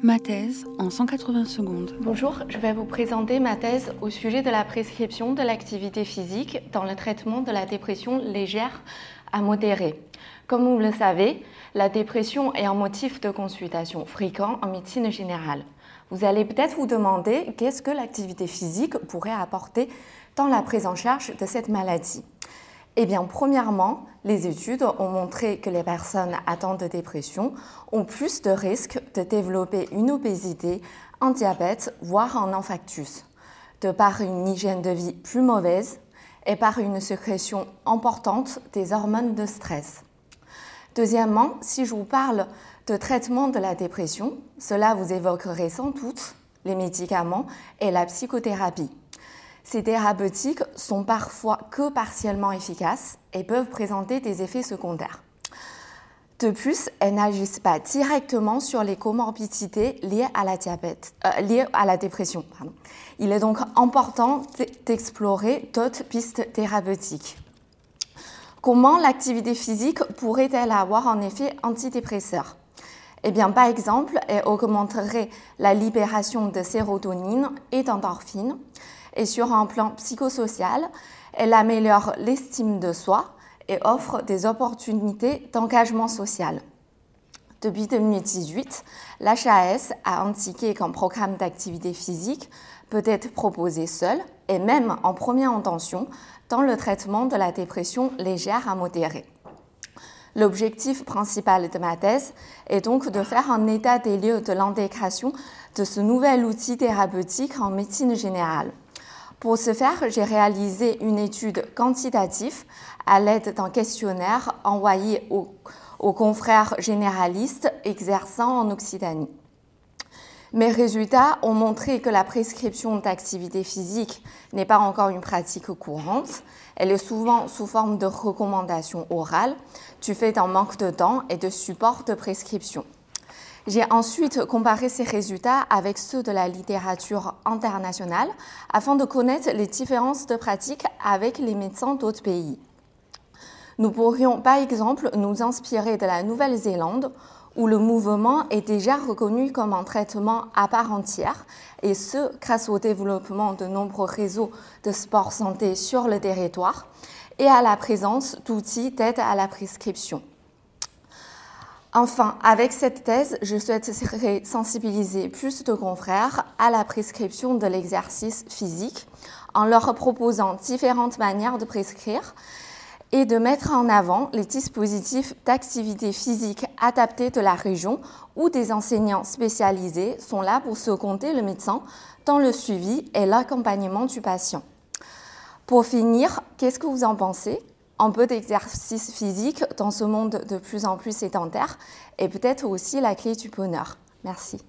Ma thèse en 180 secondes. Bonjour, je vais vous présenter ma thèse au sujet de la prescription de l'activité physique dans le traitement de la dépression légère à modérée. Comme vous le savez, la dépression est un motif de consultation fréquent en médecine générale. Vous allez peut-être vous demander qu'est-ce que l'activité physique pourrait apporter dans la prise en charge de cette maladie. Eh bien, premièrement, les études ont montré que les personnes atteintes de dépression ont plus de risques de développer une obésité, un diabète, voire un infarctus, de par une hygiène de vie plus mauvaise et par une sécrétion importante des hormones de stress. Deuxièmement, si je vous parle de traitement de la dépression, cela vous évoquerait sans doute les médicaments et la psychothérapie. Ces thérapeutiques sont parfois que partiellement efficaces et peuvent présenter des effets secondaires. De plus, elles n'agissent pas directement sur les comorbidités liées à la, diabète, euh, liées à la dépression. Il est donc important d'explorer d'autres pistes thérapeutiques. Comment l'activité physique pourrait-elle avoir un effet antidépresseur? Eh bien, par exemple, elle augmenterait la libération de sérotonine et d'endorphine, et sur un plan psychosocial, elle améliore l'estime de soi et offre des opportunités d'engagement social. Depuis 2018, l'HAS a indiqué qu'un programme d'activité physique peut être proposé seul et même en première intention dans le traitement de la dépression légère à modérée. L'objectif principal de ma thèse est donc de faire un état des lieux de l'intégration de ce nouvel outil thérapeutique en médecine générale. Pour ce faire, j'ai réalisé une étude quantitative à l'aide d'un questionnaire envoyé aux, confrères généralistes exerçant en Occitanie. Mes résultats ont montré que la prescription d'activité physique n'est pas encore une pratique courante. Elle est souvent sous forme de recommandation orale, du fait d'un manque de temps et de support de prescription. J'ai ensuite comparé ces résultats avec ceux de la littérature internationale afin de connaître les différences de pratique avec les médecins d'autres pays. Nous pourrions par exemple nous inspirer de la Nouvelle-Zélande où le mouvement est déjà reconnu comme un traitement à part entière, et ce, grâce au développement de nombreux réseaux de sport santé sur le territoire et à la présence d'outils d'aide à la prescription. Enfin, avec cette thèse, je souhaiterais sensibiliser plus de confrères à la prescription de l'exercice physique en leur proposant différentes manières de prescrire et de mettre en avant les dispositifs d'activité physique adaptés de la région où des enseignants spécialisés sont là pour seconder le médecin dans le suivi et l'accompagnement du patient. Pour finir, qu'est-ce que vous en pensez? Un peu d'exercice physique dans ce monde de plus en plus sédentaire est peut-être aussi la clé du bonheur. Merci.